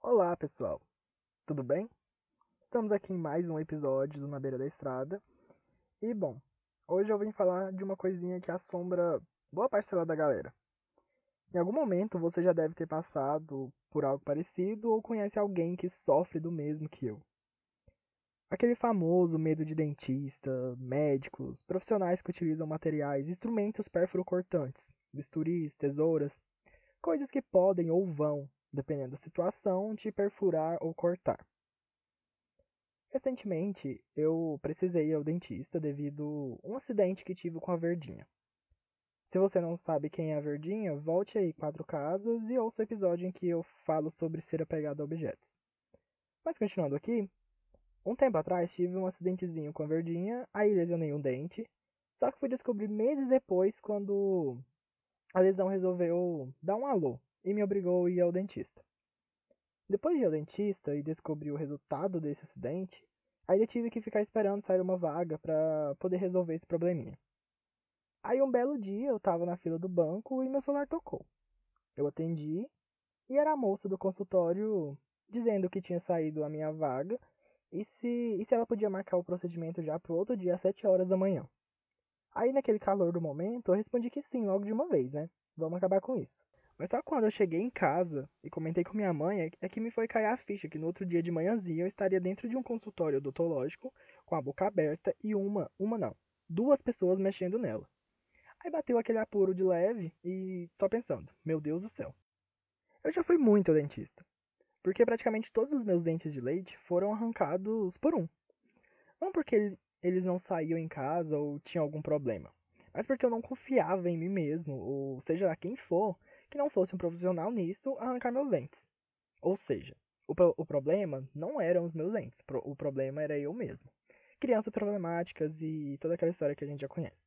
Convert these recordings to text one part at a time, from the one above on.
Olá, pessoal. Tudo bem? Estamos aqui em mais um episódio do Na Beira da Estrada. E, bom, hoje eu vim falar de uma coisinha que assombra boa parcela da galera. Em algum momento você já deve ter passado por algo parecido ou conhece alguém que sofre do mesmo que eu. Aquele famoso medo de dentista, médicos, profissionais que utilizam materiais, instrumentos pérfuro-cortantes, bisturis, tesouras, coisas que podem ou vão, dependendo da situação, te perfurar ou cortar. Recentemente, eu precisei ir ao dentista devido a um acidente que tive com a Verdinha. Se você não sabe quem é a Verdinha, volte aí quatro casas e ouça o episódio em que eu falo sobre ser apegado a objetos. Mas continuando aqui, um tempo atrás tive um acidentezinho com a verdinha, aí lesionei um dente. Só que fui descobrir meses depois quando a lesão resolveu dar um alô e me obrigou a ir ao dentista. Depois de ir ao dentista e descobrir o resultado desse acidente, ainda tive que ficar esperando sair uma vaga para poder resolver esse probleminha. Aí um belo dia eu tava na fila do banco e meu celular tocou. Eu atendi e era a moça do consultório dizendo que tinha saído a minha vaga e se, e se ela podia marcar o procedimento já pro outro dia às 7 horas da manhã. Aí, naquele calor do momento, eu respondi que sim, logo de uma vez, né? Vamos acabar com isso. Mas só quando eu cheguei em casa e comentei com minha mãe é que me foi cair a ficha que no outro dia de manhãzinha eu estaria dentro de um consultório odontológico com a boca aberta e uma, uma não, duas pessoas mexendo nela. Aí bateu aquele apuro de leve e só pensando, meu Deus do céu. Eu já fui muito dentista porque praticamente todos os meus dentes de leite foram arrancados por um. Não porque eles não saíam em casa ou tinham algum problema, mas porque eu não confiava em mim mesmo, ou seja lá quem for, que não fosse um profissional nisso, arrancar meus dentes. Ou seja, o, o problema não eram os meus dentes, o problema era eu mesmo. Crianças problemáticas e toda aquela história que a gente já conhece.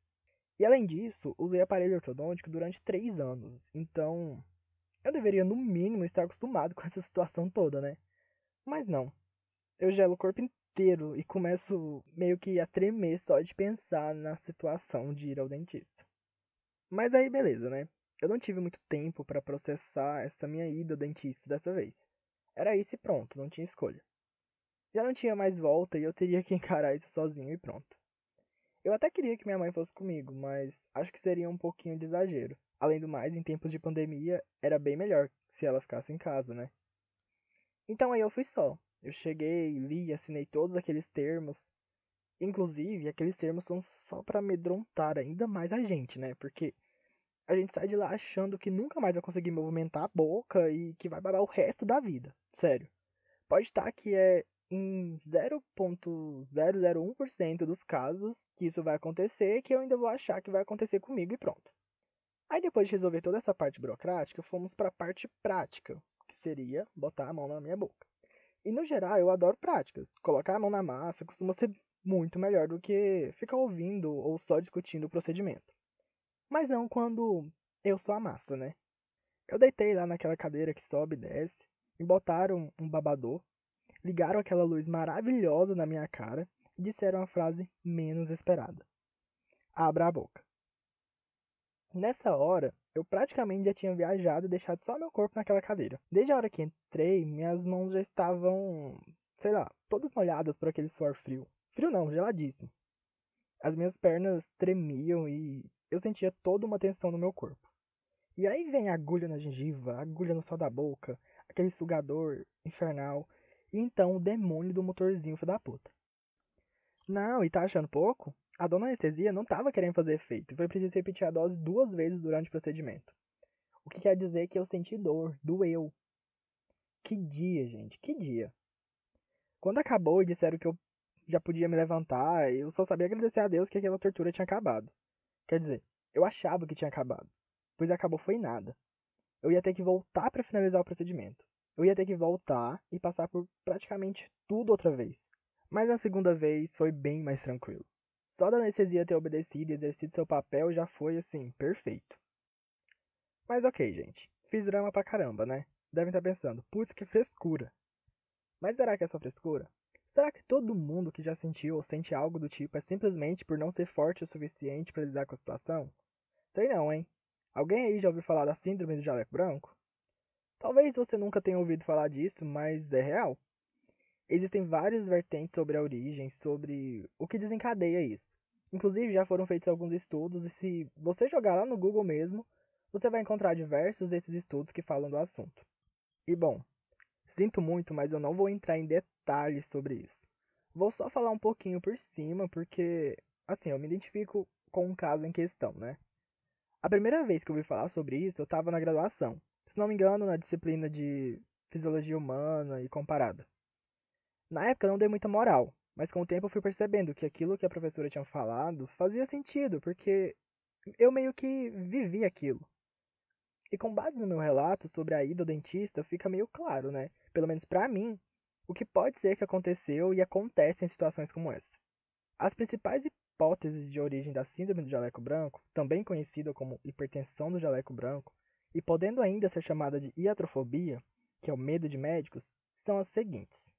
E além disso, usei aparelho ortodôntico durante três anos, então eu deveria, no mínimo, estar acostumado com essa situação toda, né? Mas não. Eu gelo o corpo inteiro e começo meio que a tremer só de pensar na situação de ir ao dentista. Mas aí, beleza, né? Eu não tive muito tempo para processar essa minha ida ao dentista dessa vez. Era isso e pronto, não tinha escolha. Já não tinha mais volta e eu teria que encarar isso sozinho e pronto. Eu até queria que minha mãe fosse comigo, mas acho que seria um pouquinho de exagero. Além do mais, em tempos de pandemia, era bem melhor se ela ficasse em casa, né? Então aí eu fui só. Eu cheguei, li, assinei todos aqueles termos. Inclusive, aqueles termos são só para amedrontar ainda mais a gente, né? Porque a gente sai de lá achando que nunca mais vai conseguir movimentar a boca e que vai parar o resto da vida. Sério. Pode estar que é em 0.001% dos casos que isso vai acontecer, que eu ainda vou achar que vai acontecer comigo e pronto. Aí depois de resolver toda essa parte burocrática, fomos para a parte prática, que seria botar a mão na minha boca. E no geral, eu adoro práticas. Colocar a mão na massa costuma ser muito melhor do que ficar ouvindo ou só discutindo o procedimento. Mas não quando eu sou a massa, né? Eu deitei lá naquela cadeira que sobe e desce, e botaram um babador, ligaram aquela luz maravilhosa na minha cara e disseram a frase menos esperada: Abra a boca. Nessa hora, eu praticamente já tinha viajado e deixado só meu corpo naquela cadeira. Desde a hora que entrei, minhas mãos já estavam, sei lá, todas molhadas por aquele suor frio. Frio não, geladíssimo. As minhas pernas tremiam e eu sentia toda uma tensão no meu corpo. E aí vem a agulha na gengiva, agulha no céu da boca, aquele sugador infernal, e então o demônio do motorzinho filho da puta. Não, e tá achando pouco? A dona anestesia não estava querendo fazer efeito e foi preciso repetir a dose duas vezes durante o procedimento. O que quer dizer que eu senti dor, doeu. Que dia, gente, que dia. Quando acabou e disseram que eu já podia me levantar, eu só sabia agradecer a Deus que aquela tortura tinha acabado. Quer dizer, eu achava que tinha acabado, pois acabou foi nada. Eu ia ter que voltar para finalizar o procedimento. Eu ia ter que voltar e passar por praticamente tudo outra vez. Mas na segunda vez foi bem mais tranquilo. Só da anestesia ter obedecido e exercido seu papel já foi, assim, perfeito. Mas ok, gente. Fiz drama pra caramba, né? Devem estar pensando, putz, que frescura. Mas será que é só frescura? Será que todo mundo que já sentiu ou sente algo do tipo é simplesmente por não ser forte o suficiente para lidar com a situação? Sei não, hein? Alguém aí já ouviu falar da síndrome do jaleco branco? Talvez você nunca tenha ouvido falar disso, mas é real. Existem várias vertentes sobre a origem, sobre o que desencadeia isso. Inclusive, já foram feitos alguns estudos, e se você jogar lá no Google mesmo, você vai encontrar diversos desses estudos que falam do assunto. E bom, sinto muito, mas eu não vou entrar em detalhes sobre isso. Vou só falar um pouquinho por cima, porque, assim, eu me identifico com um caso em questão, né? A primeira vez que eu ouvi falar sobre isso, eu estava na graduação. Se não me engano, na disciplina de Fisiologia Humana e Comparada. Na época eu não dei muita moral, mas com o tempo eu fui percebendo que aquilo que a professora tinha falado fazia sentido, porque eu meio que vivi aquilo. E com base no meu relato sobre a ida ao dentista, fica meio claro, né? Pelo menos para mim, o que pode ser que aconteceu e acontece em situações como essa. As principais hipóteses de origem da síndrome do jaleco branco, também conhecida como hipertensão do jaleco branco, e podendo ainda ser chamada de iatrofobia, que é o medo de médicos, são as seguintes.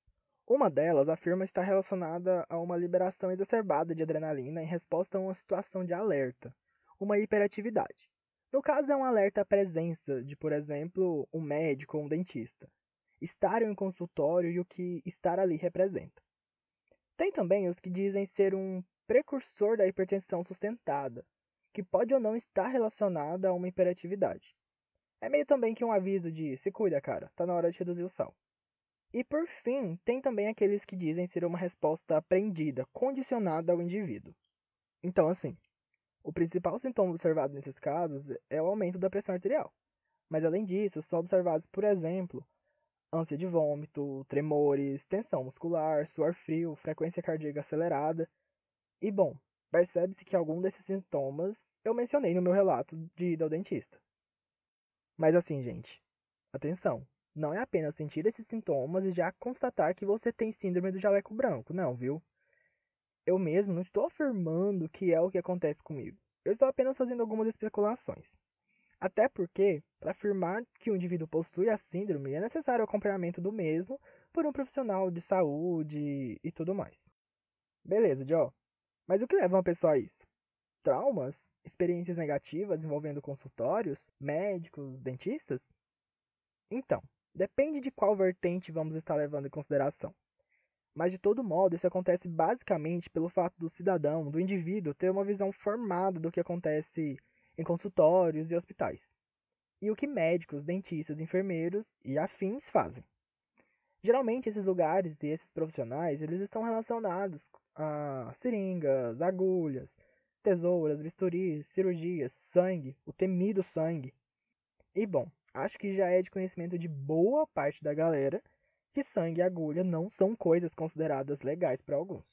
Uma delas afirma estar relacionada a uma liberação exacerbada de adrenalina em resposta a uma situação de alerta, uma hiperatividade. No caso, é um alerta à presença de, por exemplo, um médico ou um dentista, estar em um consultório e o que estar ali representa. Tem também os que dizem ser um precursor da hipertensão sustentada, que pode ou não estar relacionada a uma hiperatividade. É meio também que um aviso de se cuida, cara, tá na hora de reduzir o sal. E por fim, tem também aqueles que dizem ser uma resposta aprendida, condicionada ao indivíduo. Então, assim, o principal sintoma observado nesses casos é o aumento da pressão arterial. Mas além disso, são observados, por exemplo, ânsia de vômito, tremores, tensão muscular, suor frio, frequência cardíaca acelerada e bom, percebe-se que algum desses sintomas eu mencionei no meu relato de ida ao dentista. Mas assim, gente, atenção, não é apenas sentir esses sintomas e já constatar que você tem síndrome do jaleco branco, não, viu? Eu mesmo não estou afirmando que é o que acontece comigo. Eu estou apenas fazendo algumas especulações. Até porque, para afirmar que o indivíduo possui a síndrome, é necessário o acompanhamento do mesmo por um profissional de saúde e tudo mais. Beleza, Joe. Mas o que leva uma pessoa a isso? Traumas? Experiências negativas envolvendo consultórios, médicos, dentistas? Então, depende de qual vertente vamos estar levando em consideração. Mas de todo modo, isso acontece basicamente pelo fato do cidadão, do indivíduo, ter uma visão formada do que acontece em consultórios e hospitais. E o que médicos, dentistas, enfermeiros e afins fazem. Geralmente esses lugares e esses profissionais, eles estão relacionados a seringas, agulhas, tesouras, bisturis, cirurgias, sangue, o temido sangue. E bom, acho que já é de conhecimento de boa parte da galera que sangue e agulha não são coisas consideradas legais para alguns.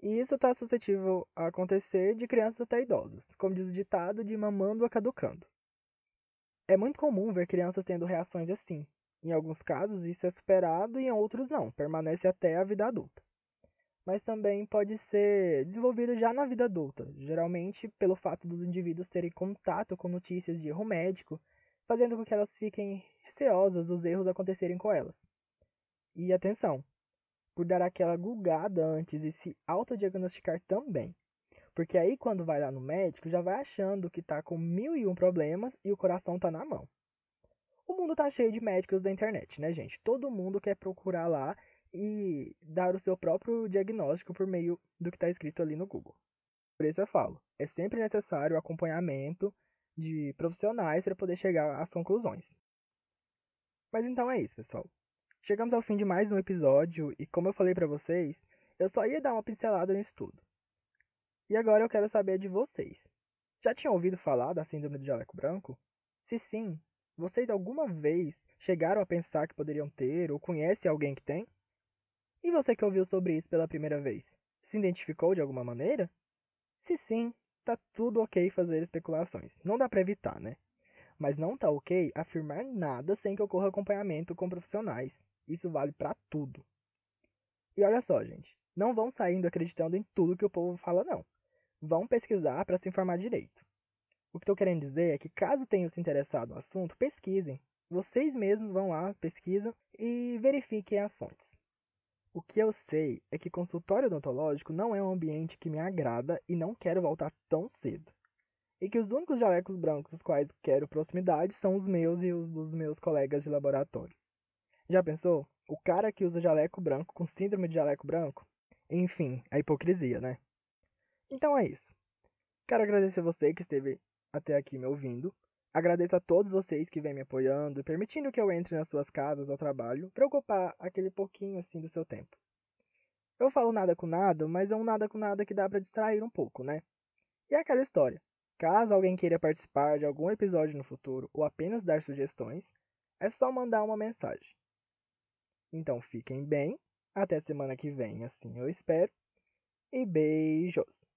E isso está suscetível a acontecer de crianças até idosos, como diz o ditado de mamando a caducando. É muito comum ver crianças tendo reações assim, em alguns casos, isso é superado e em outros não, permanece até a vida adulta. Mas também pode ser desenvolvido já na vida adulta, geralmente pelo fato dos indivíduos terem contato com notícias de erro médico, fazendo com que elas fiquem receosas dos erros acontecerem com elas. E atenção, por dar aquela gulgada antes e se autodiagnosticar também. Porque aí quando vai lá no médico, já vai achando que tá com mil e um problemas e o coração tá na mão. O mundo tá cheio de médicos da internet, né, gente? Todo mundo quer procurar lá e dar o seu próprio diagnóstico por meio do que está escrito ali no Google. Por isso eu falo, é sempre necessário acompanhamento de profissionais para poder chegar às conclusões. Mas então é isso, pessoal. Chegamos ao fim de mais um episódio e como eu falei para vocês, eu só ia dar uma pincelada no estudo. E agora eu quero saber de vocês. Já tinham ouvido falar da síndrome do jaleco branco? Se sim, vocês alguma vez chegaram a pensar que poderiam ter ou conhece alguém que tem? E você que ouviu sobre isso pela primeira vez, se identificou de alguma maneira? Se sim, tá tudo ok fazer especulações. Não dá para evitar, né? Mas não tá ok afirmar nada sem que ocorra acompanhamento com profissionais. Isso vale para tudo. E olha só, gente, não vão saindo acreditando em tudo que o povo fala não. Vão pesquisar para se informar direito. O que estou querendo dizer é que, caso tenham se interessado no assunto, pesquisem. Vocês mesmos vão lá, pesquisam e verifiquem as fontes. O que eu sei é que consultório odontológico não é um ambiente que me agrada e não quero voltar tão cedo. e que os únicos jalecos brancos os quais quero proximidade são os meus e os dos meus colegas de laboratório. Já pensou? O cara que usa jaleco branco com síndrome de jaleco branco? Enfim, a hipocrisia, né? Então é isso. Quero agradecer você que esteve até aqui me ouvindo. Agradeço a todos vocês que vêm me apoiando, permitindo que eu entre nas suas casas ao trabalho, para ocupar aquele pouquinho assim do seu tempo. Eu falo nada com nada, mas é um nada com nada que dá para distrair um pouco, né? E é aquela história. Caso alguém queira participar de algum episódio no futuro ou apenas dar sugestões, é só mandar uma mensagem. Então fiquem bem, até semana que vem, assim eu espero, e beijos!